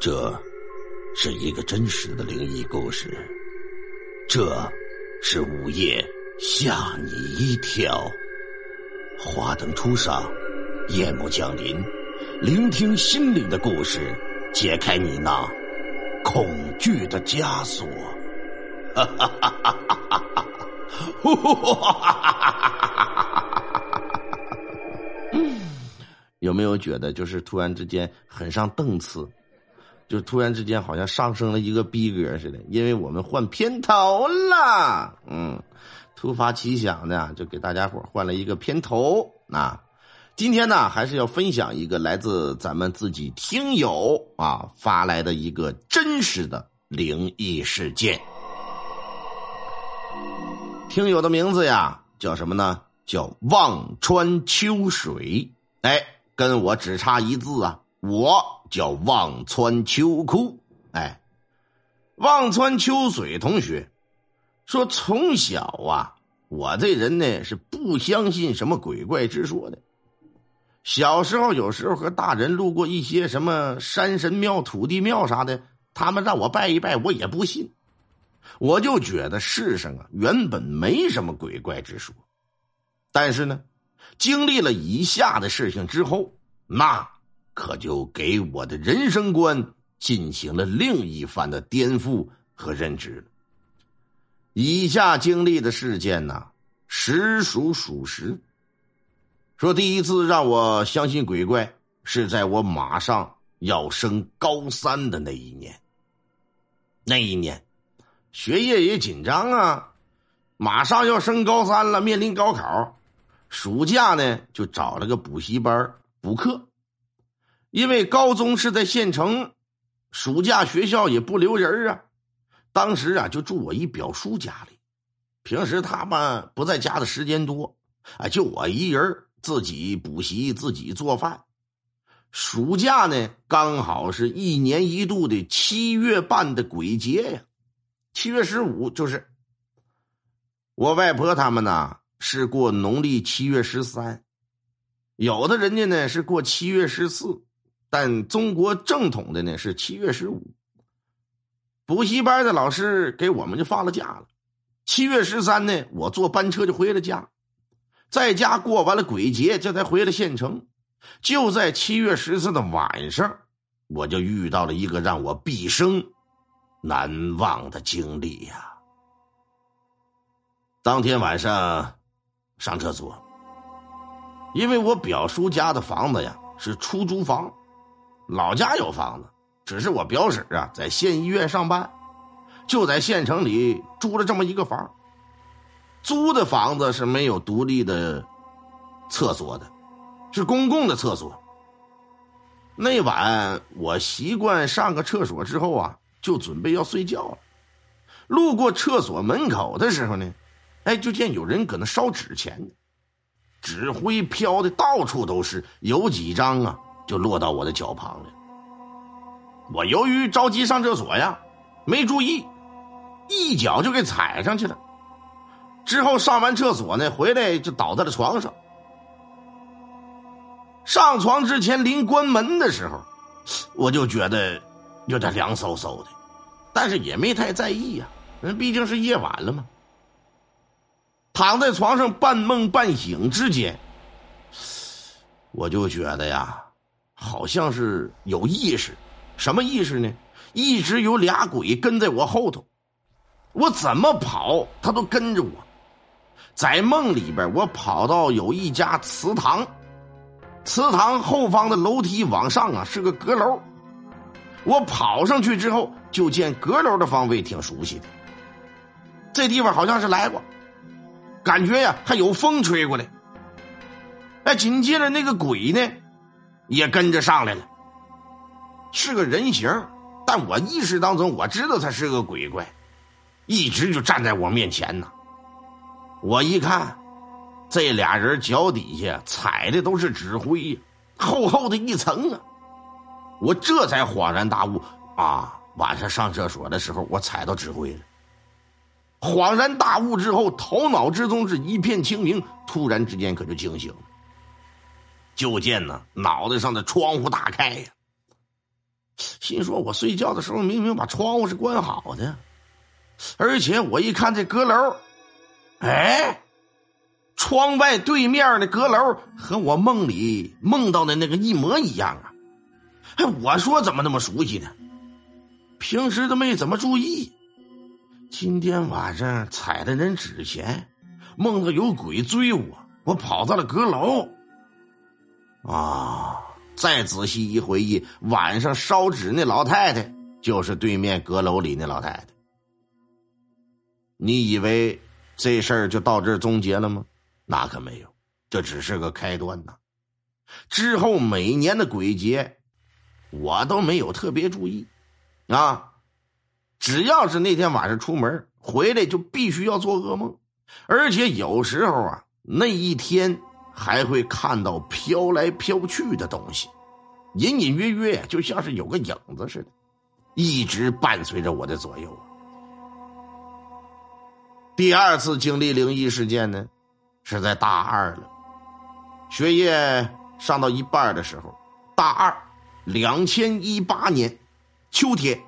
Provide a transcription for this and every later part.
这是一个真实的灵异故事，这是午夜吓你一跳。花灯初上，夜幕降临，聆听心灵的故事，解开你那恐惧的枷锁。哈哈哈！哈哈哈哈哈！有没有觉得就是突然之间很上档次？就突然之间好像上升了一个逼格似的，因为我们换片头了。嗯，突发奇想的就给大家伙换了一个片头。那今天呢，还是要分享一个来自咱们自己听友啊发来的一个真实的灵异事件。听友的名字呀叫什么呢？叫望穿秋水。哎，跟我只差一字啊，我。叫望穿秋裤，哎，望穿秋水同学说，从小啊，我这人呢是不相信什么鬼怪之说的。小时候有时候和大人路过一些什么山神庙、土地庙啥的，他们让我拜一拜，我也不信。我就觉得世上啊原本没什么鬼怪之说，但是呢，经历了以下的事情之后，那。可就给我的人生观进行了另一番的颠覆和认知。以下经历的事件呢，实属属实。说第一次让我相信鬼怪，是在我马上要升高三的那一年。那一年，学业也紧张啊，马上要升高三了，面临高考，暑假呢就找了个补习班补课。因为高中是在县城，暑假学校也不留人啊。当时啊，就住我一表叔家里，平时他们不在家的时间多，啊，就我一人自己补习，自己做饭。暑假呢，刚好是一年一度的七月半的鬼节呀，七月十五就是我外婆他们呢是过农历七月十三，有的人家呢是过七月十四。但中国正统的呢是七月十五，补习班的老师给我们就放了假了。七月十三呢，我坐班车就回了家，在家过完了鬼节，这才回了县城。就在七月十四的晚上，我就遇到了一个让我毕生难忘的经历呀。当天晚上上厕所，因为我表叔家的房子呀是出租房。老家有房子，只是我表婶啊在县医院上班，就在县城里租了这么一个房。租的房子是没有独立的厕所的，是公共的厕所。那晚我习惯上个厕所之后啊，就准备要睡觉了。路过厕所门口的时候呢，哎，就见有人搁那烧纸钱，纸灰飘的到处都是，有几张啊。就落到我的脚旁了。我由于着急上厕所呀，没注意，一脚就给踩上去了。之后上完厕所呢，回来就倒在了床上。上床之前临关门的时候，我就觉得有点凉飕飕的，但是也没太在意呀，人毕竟是夜晚了嘛。躺在床上半梦半醒之间，我就觉得呀。好像是有意识，什么意识呢？一直有俩鬼跟在我后头，我怎么跑，他都跟着我。在梦里边，我跑到有一家祠堂，祠堂后方的楼梯往上啊是个阁楼，我跑上去之后，就见阁楼的方位挺熟悉的，这地方好像是来过，感觉呀还有风吹过来。哎，紧接着那个鬼呢？也跟着上来了，是个人形，但我意识当中我知道他是个鬼怪，一直就站在我面前呢。我一看，这俩人脚底下踩的都是纸灰，厚厚的一层啊！我这才恍然大悟啊！晚上上厕所的时候，我踩到纸灰了。恍然大悟之后，头脑之中是一片清明，突然之间可就惊醒了。就见呢，脑袋上的窗户大开呀，心说我睡觉的时候明明把窗户是关好的，而且我一看这阁楼，哎，窗外对面的阁楼和我梦里梦到的那个一模一样啊！哎，我说怎么那么熟悉呢？平时都没怎么注意，今天晚上踩的人纸钱，梦到有鬼追我，我跑到了阁楼。啊！再仔细一回忆，晚上烧纸那老太太就是对面阁楼里那老太太。你以为这事儿就到这儿终结了吗？那可没有，这只是个开端呐。之后每年的鬼节，我都没有特别注意。啊，只要是那天晚上出门回来，就必须要做噩梦，而且有时候啊，那一天还会看到飘来飘去的东西，隐隐约约就像是有个影子似的，一直伴随着我的左右。第二次经历灵异事件呢，是在大二了，学业上到一半的时候，大二，两千一八年。秋天，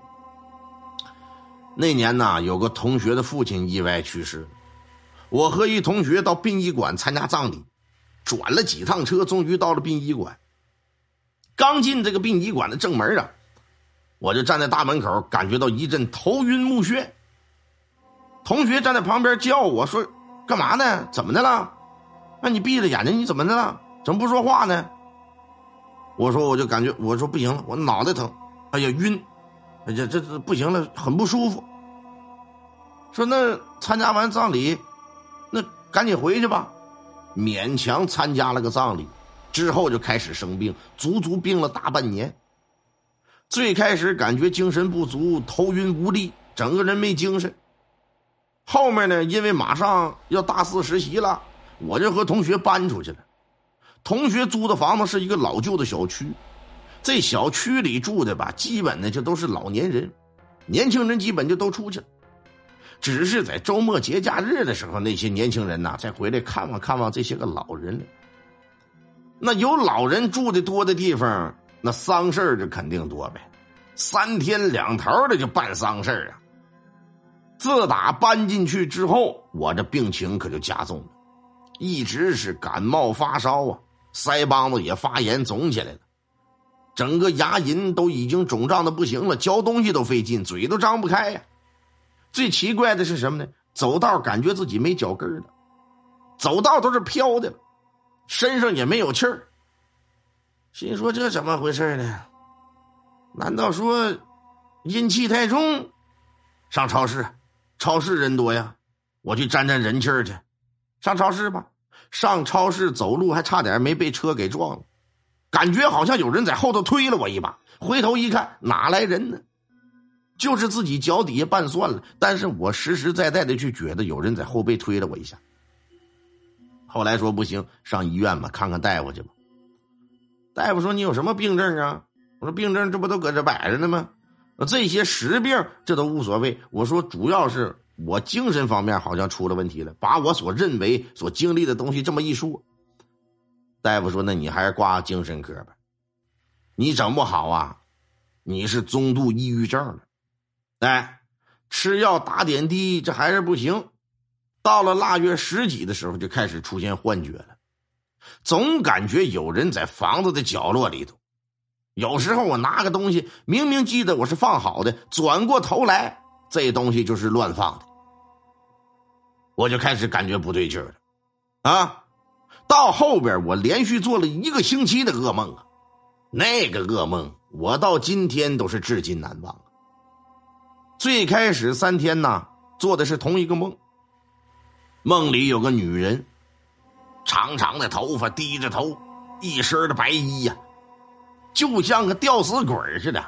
那年呢，有个同学的父亲意外去世，我和一同学到殡仪馆参加葬礼，转了几趟车，终于到了殡仪馆。刚进这个殡仪馆的正门啊，我就站在大门口，感觉到一阵头晕目眩。同学站在旁边叫我说：“干嘛呢？怎么的了？那你闭着眼睛，你怎么的了？怎么不说话呢？”我说：“我就感觉，我说不行了，我脑袋疼，哎呀晕。”哎呀，这这不行了，很不舒服。说那参加完葬礼，那赶紧回去吧。勉强参加了个葬礼，之后就开始生病，足足病了大半年。最开始感觉精神不足，头晕无力，整个人没精神。后面呢，因为马上要大四实习了，我就和同学搬出去了。同学租的房子是一个老旧的小区。这小区里住的吧，基本呢就都是老年人，年轻人基本就都出去了。只是在周末节假日的时候，那些年轻人呐再回来看望看望这些个老人了。那有老人住的多的地方，那丧事就肯定多呗，三天两头的就办丧事啊。自打搬进去之后，我这病情可就加重了，一直是感冒发烧啊，腮帮子也发炎肿起来了。整个牙龈都已经肿胀的不行了，嚼东西都费劲，嘴都张不开呀。最奇怪的是什么呢？走道感觉自己没脚跟了，走道都是飘的，身上也没有气儿。心说这怎么回事呢？难道说阴气太重？上超市，超市人多呀，我去沾沾人气儿去。上超市吧，上超市走路还差点没被车给撞了。感觉好像有人在后头推了我一把，回头一看，哪来人呢？就是自己脚底下拌蒜了。但是我实实在在的去觉得有人在后背推了我一下。后来说不行，上医院吧，看看大夫去吧。大夫说你有什么病症啊？我说病症这不都搁这摆着呢吗？这些实病这都无所谓。我说主要是我精神方面好像出了问题了，把我所认为所经历的东西这么一说。大夫说：“那你还是挂精神科吧，你整不好啊，你是中度抑郁症了。哎，吃药打点滴，这还是不行。到了腊月十几的时候，就开始出现幻觉了，总感觉有人在房子的角落里头。有时候我拿个东西，明明记得我是放好的，转过头来，这东西就是乱放的，我就开始感觉不对劲了，啊。”到后边，我连续做了一个星期的噩梦啊，那个噩梦我到今天都是至今难忘啊。最开始三天呢，做的是同一个梦，梦里有个女人，长长的头发，低着头，一身的白衣呀，就像个吊死鬼似的，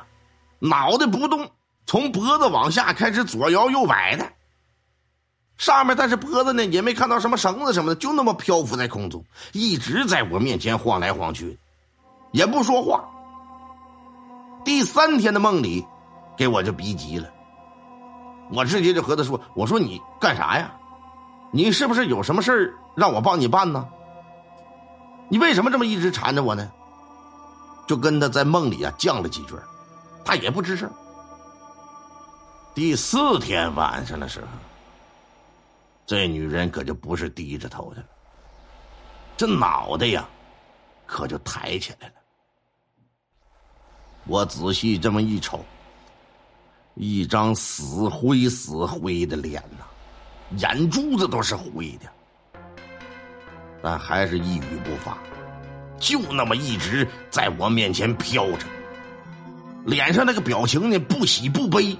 脑袋不动，从脖子往下开始左摇右摆的。上面但是脖子呢，也没看到什么绳子什么的，就那么漂浮在空中，一直在我面前晃来晃去，也不说话。第三天的梦里，给我就逼急了，我直接就和他说：“我说你干啥呀？你是不是有什么事儿让我帮你办呢？你为什么这么一直缠着我呢？”就跟他在梦里啊犟了几句，他也不吱声。第四天晚上的时候，这女人可就不是低着头的了，这脑袋呀，可就抬起来了。我仔细这么一瞅，一张死灰死灰的脸呐，眼珠子都是灰的，但还是一语不发，就那么一直在我面前飘着，脸上那个表情呢，不喜不悲。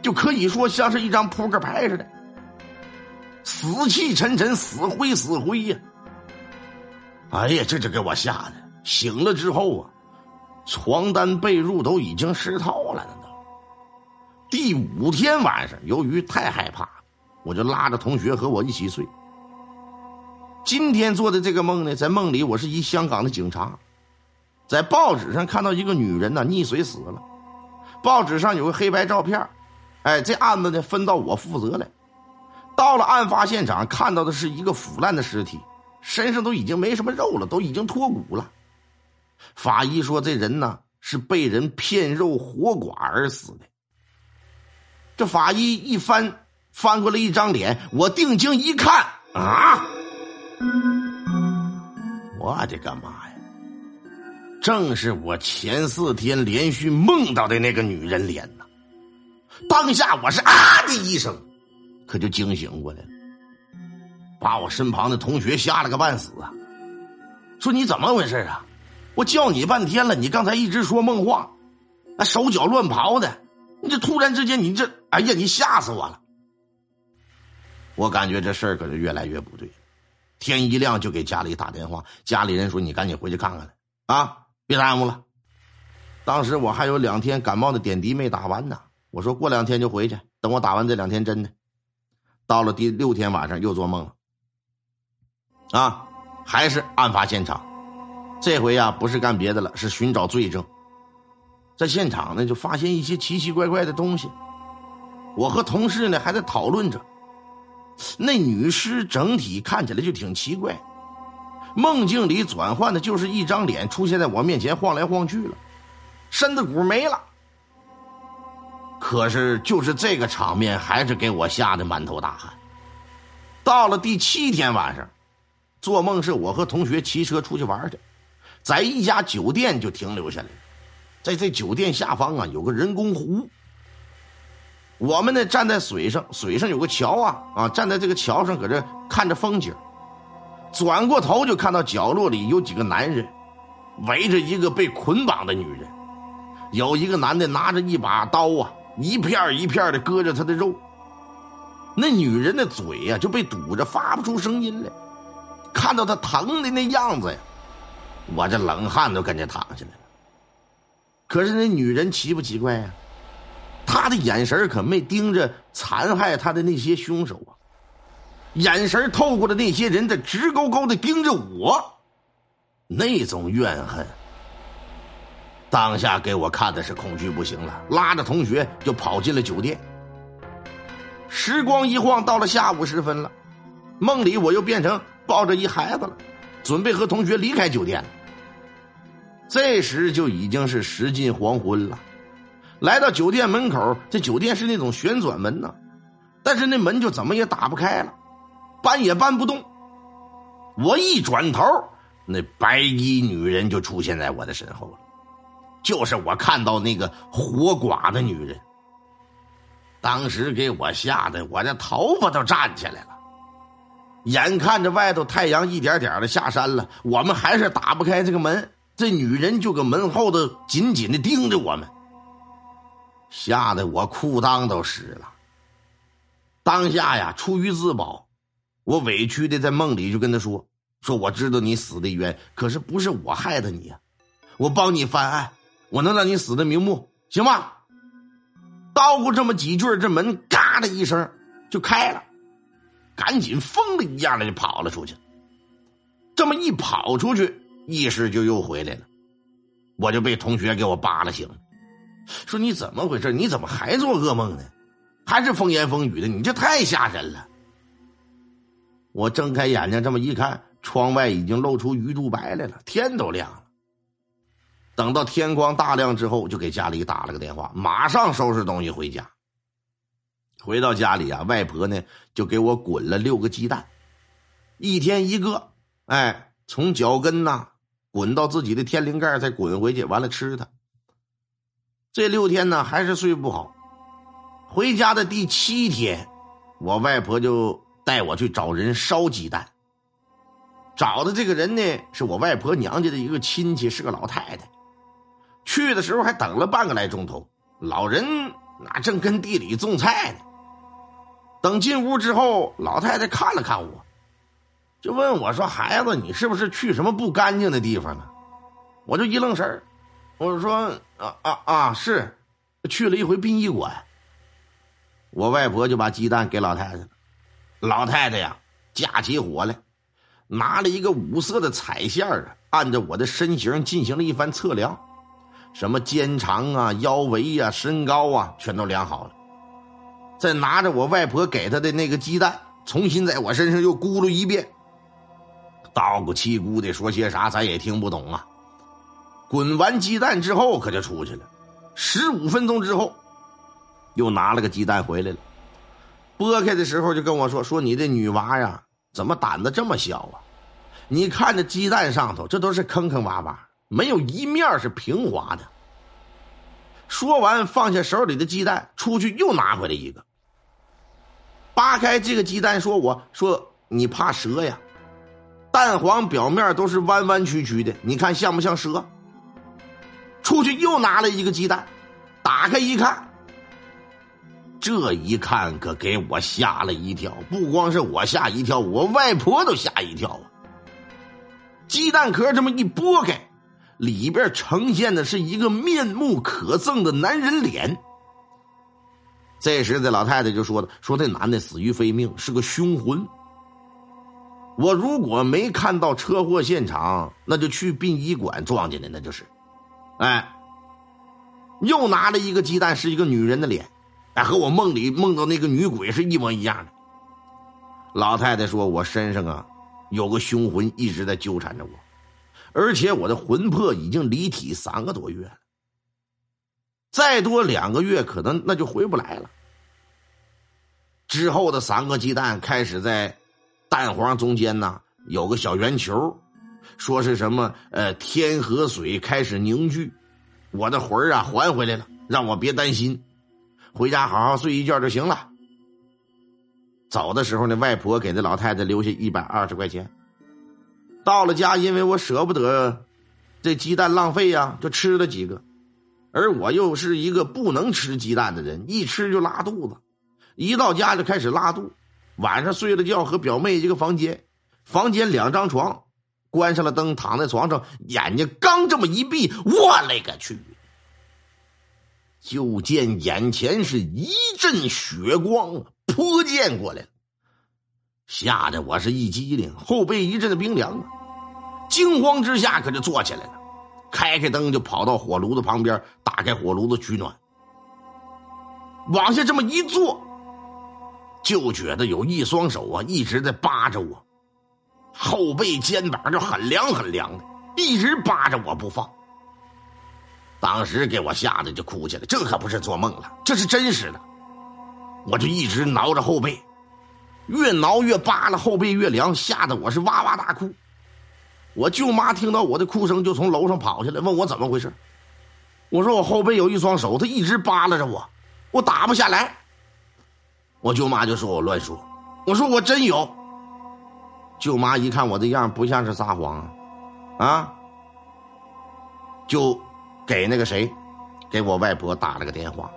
就可以说像是一张扑克牌似的，死气沉沉，死灰死灰呀！哎呀，这就给我吓的，醒了之后啊，床单被褥都已经湿透了呢。第五天晚上，由于太害怕，我就拉着同学和我一起睡。今天做的这个梦呢，在梦里我是一香港的警察，在报纸上看到一个女人呢溺水死了，报纸上有个黑白照片。哎，这案子呢分到我负责了。到了案发现场，看到的是一个腐烂的尸体，身上都已经没什么肉了，都已经脱骨了。法医说，这人呢是被人骗肉活剐而死的。这法医一翻翻过来一张脸，我定睛一看，啊！我的个妈呀！正是我前四天连续梦到的那个女人脸呐！当下我是啊的一声，可就惊醒过来了，把我身旁的同学吓了个半死啊！说你怎么回事啊？我叫你半天了，你刚才一直说梦话，那手脚乱刨的，你这突然之间你这，哎呀，你吓死我了！我感觉这事儿可是越来越不对，天一亮就给家里打电话，家里人说你赶紧回去看看来啊，别耽误了。当时我还有两天感冒的点滴没打完呢。我说过两天就回去，等我打完这两天针呢。到了第六天晚上又做梦了，啊，还是案发现场，这回呀不是干别的了，是寻找罪证。在现场呢就发现一些奇奇怪怪的东西，我和同事呢还在讨论着。那女尸整体看起来就挺奇怪，梦境里转换的就是一张脸出现在我面前晃来晃去了，身子骨没了。可是，就是这个场面，还是给我吓得满头大汗。到了第七天晚上，做梦是我和同学骑车出去玩去，在一家酒店就停留下来在这酒店下方啊，有个人工湖。我们呢站在水上，水上有个桥啊啊，站在这个桥上，搁这看着风景。转过头就看到角落里有几个男人，围着一个被捆绑的女人，有一个男的拿着一把刀啊。一片一片的割着她的肉，那女人的嘴呀就被堵着，发不出声音来。看到他疼的那样子呀，我这冷汗都跟着淌下来了。可是那女人奇不奇怪呀？他的眼神可没盯着残害他的那些凶手啊，眼神透过的那些人在直勾勾的盯着我，那种怨恨。当下给我看的是恐惧不行了，拉着同学就跑进了酒店。时光一晃，到了下午时分了，梦里我又变成抱着一孩子了，准备和同学离开酒店。这时就已经是时近黄昏了，来到酒店门口，这酒店是那种旋转门呢，但是那门就怎么也打不开了，搬也搬不动。我一转头，那白衣女人就出现在我的身后了。就是我看到那个活寡的女人，当时给我吓得我这头发都站起来了。眼看着外头太阳一点点的下山了，我们还是打不开这个门，这女人就搁门后头紧紧的盯着我们，吓得我裤裆都湿了。当下呀，出于自保，我委屈的在梦里就跟他说：“说我知道你死的冤，可是不是我害的你呀，我帮你翻案。”我能让你死的瞑目，行吗？叨咕这么几句，这门嘎的一声就开了，赶紧疯了一样的就跑了出去。这么一跑出去，意识就又回来了，我就被同学给我扒拉醒，说你怎么回事？你怎么还做噩梦呢？还是风言风语的？你这太吓人了。我睁开眼睛这么一看，窗外已经露出鱼肚白来了，天都亮了。等到天光大亮之后，就给家里打了个电话，马上收拾东西回家。回到家里啊，外婆呢就给我滚了六个鸡蛋，一天一个，哎，从脚跟呐滚到自己的天灵盖，再滚回去，完了吃它。这六天呢还是睡不好。回家的第七天，我外婆就带我去找人烧鸡蛋。找的这个人呢，是我外婆娘家的一个亲戚，是个老太太。去的时候还等了半个来钟头，老人那正跟地里种菜呢。等进屋之后，老太太看了看我，就问我说：“孩子，你是不是去什么不干净的地方了？”我就一愣神，我说：“啊啊啊，是，去了一回殡仪馆。”我外婆就把鸡蛋给老太太了。老太太呀，架起火来，拿了一个五色的彩线啊，按照我的身形进行了一番测量。什么肩长啊、腰围呀、身高啊，全都量好了。再拿着我外婆给他的那个鸡蛋，重新在我身上又咕噜一遍，道咕七咕的说些啥，咱也听不懂啊。滚完鸡蛋之后，可就出去了。十五分钟之后，又拿了个鸡蛋回来了。剥开的时候就跟我说：“说你这女娃呀，怎么胆子这么小啊？你看这鸡蛋上头，这都是坑坑洼洼。”没有一面是平滑的。说完，放下手里的鸡蛋，出去又拿回来一个。扒开这个鸡蛋，说：“我说你怕蛇呀？蛋黄表面都是弯弯曲曲的，你看像不像蛇？”出去又拿了一个鸡蛋，打开一看，这一看可给我吓了一跳。不光是我吓一跳，我外婆都吓一跳啊！鸡蛋壳这么一剥开。里边呈现的是一个面目可憎的男人脸。这时，这老太太就说了：“说这男的死于非命，是个凶魂。我如果没看到车祸现场，那就去殡仪馆撞见的，那就是。哎，又拿了一个鸡蛋，是一个女人的脸，哎，和我梦里梦到那个女鬼是一模一样的。老太太说：我身上啊，有个凶魂一直在纠缠着我。”而且我的魂魄已经离体三个多月了，再多两个月可能那就回不来了。之后的三个鸡蛋开始在蛋黄中间呢有个小圆球，说是什么呃天河水开始凝聚，我的魂儿啊还回来了，让我别担心，回家好好睡一觉就行了。走的时候呢，外婆给那老太太留下一百二十块钱。到了家，因为我舍不得这鸡蛋浪费呀，就吃了几个。而我又是一个不能吃鸡蛋的人，一吃就拉肚子，一到家就开始拉肚。晚上睡了觉，和表妹一个房间，房间两张床，关上了灯，躺在床上，眼睛刚这么一闭，我勒个去！就见眼前是一阵血光泼溅过来吓得我是一激灵，后背一阵的冰凉啊！惊慌之下，可就坐起来了，开开灯就跑到火炉子旁边，打开火炉子取暖。往下这么一坐，就觉得有一双手啊一直在扒着我，后背肩膀就很凉很凉的，一直扒着我不放。当时给我吓得就哭起来，这可不是做梦了，这是真实的。我就一直挠着后背，越挠越扒拉，后背越凉，吓得我是哇哇大哭。我舅妈听到我的哭声，就从楼上跑下来，问我怎么回事。我说我后背有一双手，他一直扒拉着我，我打不下来。我舅妈就说我乱说，我说我真有。舅妈一看我这样，不像是撒谎，啊，就给那个谁，给我外婆打了个电话。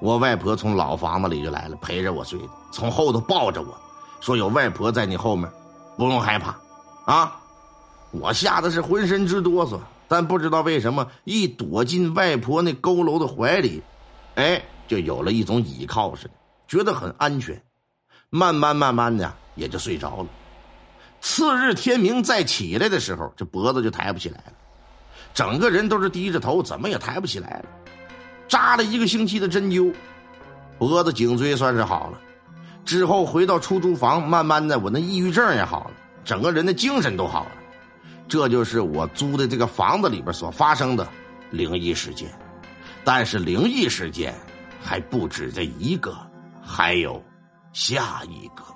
我外婆从老房子里就来了，陪着我睡的，从后头抱着我，说有外婆在你后面，不用害怕，啊。我吓得是浑身直哆嗦，但不知道为什么一躲进外婆那佝偻的怀里，哎，就有了一种倚靠似的，觉得很安全。慢慢慢慢的也就睡着了。次日天明再起来的时候，这脖子就抬不起来了，整个人都是低着头，怎么也抬不起来了。扎了一个星期的针灸，脖子颈椎算是好了。之后回到出租房，慢慢的我那抑郁症也好了，整个人的精神都好了。这就是我租的这个房子里边所发生的灵异事件，但是灵异事件还不止这一个，还有下一个。